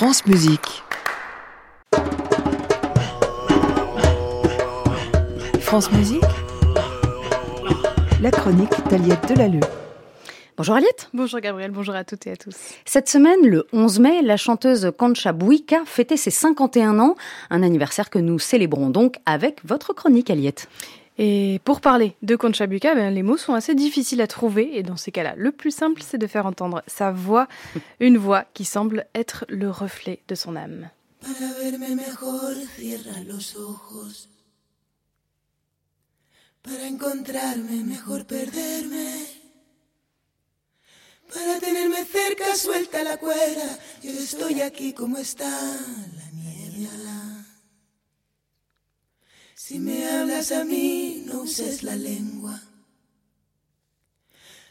France Musique. France Musique. La chronique d'Aliette Delalleux. Bonjour Aliette. Bonjour Gabriel, bonjour à toutes et à tous. Cette semaine, le 11 mai, la chanteuse Concha Buica fêtait ses 51 ans, un anniversaire que nous célébrons donc avec votre chronique Aliette. Et pour parler de Concha Buica, ben, les mots sont assez difficiles à trouver et dans ces cas-là, le plus simple c'est de faire entendre sa voix, une voix qui semble être le reflet de son âme. Para verme mejor, cierra los ojos. Para encontrarme, mejor perderme. Para tenerme cerca, suelta la cuerda. Yo estoy aquí como está la niebla. Si me hablas a mí, no uses la lengua.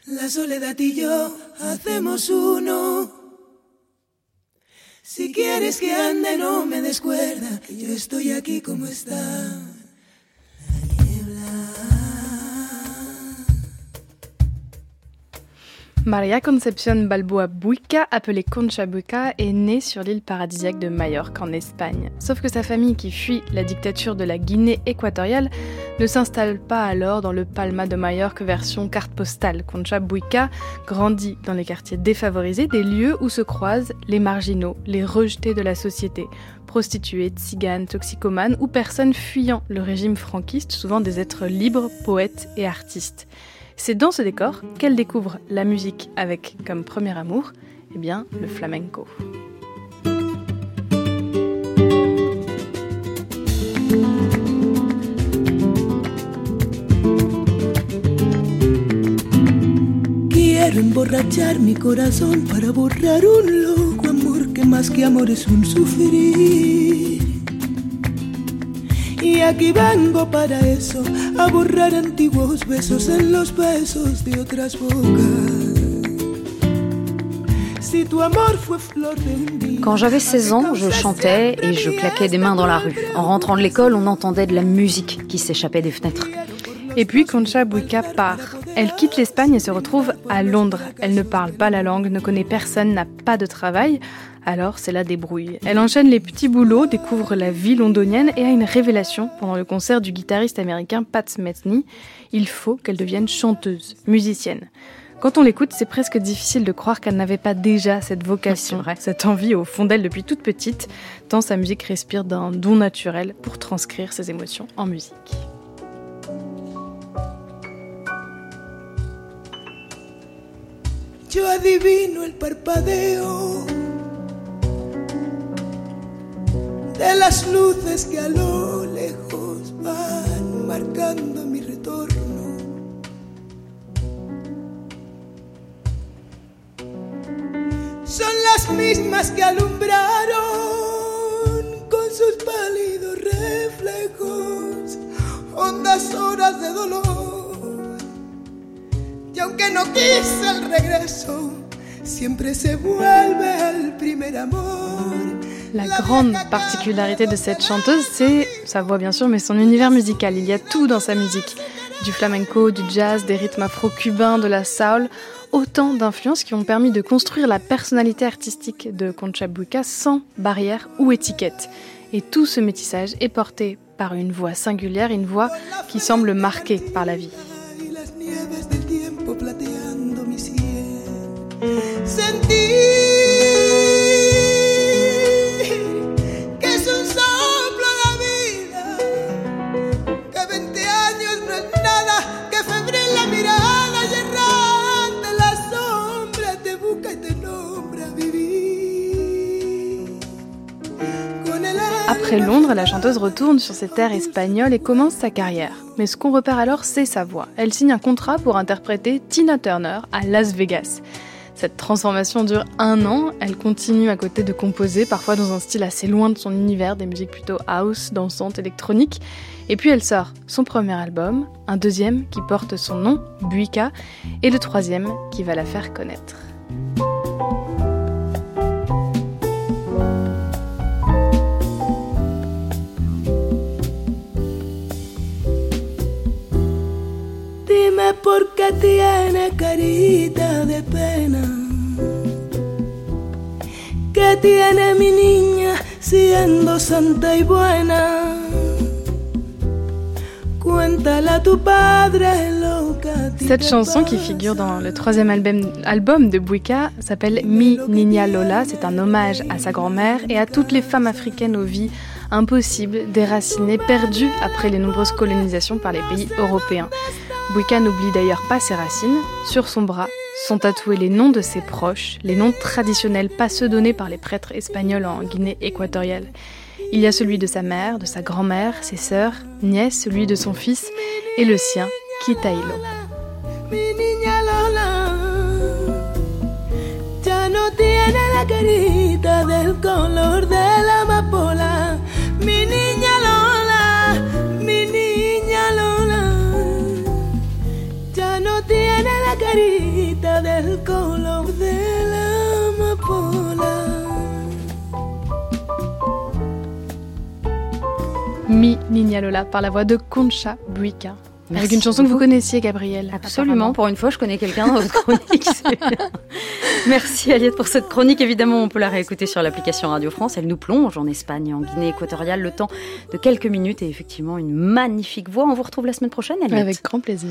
La soledad y yo hacemos uno. Si quieres que ande, no me descuerda. Yo estoy aquí como está. Maria Concepción Balboa Buica, appelée Concha Buica, est née sur l'île paradisiaque de Majorque en Espagne. Sauf que sa famille, qui fuit la dictature de la Guinée équatoriale, ne s'installe pas alors dans le Palma de Majorque version carte postale. Concha Buica grandit dans les quartiers défavorisés, des lieux où se croisent les marginaux, les rejetés de la société, prostituées, tziganes, toxicomanes ou personnes fuyant le régime franquiste, souvent des êtres libres, poètes et artistes. C'est dans ce décor qu'elle découvre la musique avec comme premier amour, eh bien, le flamenco. Quiero emborrachar mi corazón para borrar un loco amor que más que amor es un sufrir. Y aquí vengo para eso, a borrar antiguos besos en los besos de otras bocas. Quand j'avais 16 ans, je chantais et je claquais des mains dans la rue. En rentrant de l'école, on entendait de la musique qui s'échappait des fenêtres. Et puis Concha Buica part. Elle quitte l'Espagne et se retrouve à Londres. Elle ne parle pas la langue, ne connaît personne, n'a pas de travail. Alors c'est la débrouille. Elle enchaîne les petits boulots, découvre la vie londonienne et a une révélation pendant le concert du guitariste américain Pat Metheny. Il faut qu'elle devienne chanteuse, musicienne. Quand on l'écoute, c'est presque difficile de croire qu'elle n'avait pas déjà cette vocation, cette envie au fond d'elle depuis toute petite, tant sa musique respire d'un don naturel pour transcrire ses émotions en musique. Yo adivino el parpadeo de las luces que a lo lejos van marcando mi retorno. Son las mismas que alumbraron con sus pálidos reflejos hondas horas de dolor. Y aunque no quise el regreso, siempre se vuelve al primer amor. La grande particularité de cette chanteuse, c'est sa voix bien sûr, mais son univers musical. Il y a tout dans sa musique. Du flamenco, du jazz, des rythmes afro-cubains, de la soul. Autant d'influences qui ont permis de construire la personnalité artistique de Concha Buica sans barrière ou étiquette. Et tout ce métissage est porté par une voix singulière, une voix qui semble marquée par la vie. Après Londres, la chanteuse retourne sur ses terres espagnoles et commence sa carrière. Mais ce qu'on repère alors, c'est sa voix. Elle signe un contrat pour interpréter Tina Turner à Las Vegas. Cette transformation dure un an, elle continue à côté de composer, parfois dans un style assez loin de son univers, des musiques plutôt house, dansantes, électroniques. Et puis elle sort son premier album, un deuxième qui porte son nom, Buica, et le troisième qui va la faire connaître. Dime por qué tiene carita de pena. que tiene mi niña siendo santa y buena. Cette chanson qui figure dans le troisième album, album de Bouika s'appelle Mi Niña Lola. C'est un hommage à sa grand-mère et à toutes les femmes africaines aux vies impossibles, déracinées, perdues après les nombreuses colonisations par les pays européens. Bouika n'oublie d'ailleurs pas ses racines. Sur son bras sont tatoués les noms de ses proches, les noms traditionnels, pas ceux donnés par les prêtres espagnols en Guinée équatoriale. Il y a celui de sa mère, de sa grand-mère, ses sœurs, nièces, celui de son fils et le sien, Kitailo. Tiene la carita del color de la amapola. Mi Niña Lola par la voix de Concha Buica. Avec une chanson que vous connaissiez, Gabrielle. Absolument. Pour une fois, je connais quelqu'un dans votre chronique. Merci, Aliette, pour cette chronique. Évidemment, on peut la réécouter sur l'application Radio France. Elle nous plonge en Espagne, en Guinée équatoriale, le temps de quelques minutes et effectivement une magnifique voix. On vous retrouve la semaine prochaine, Aliette. Avec grand plaisir.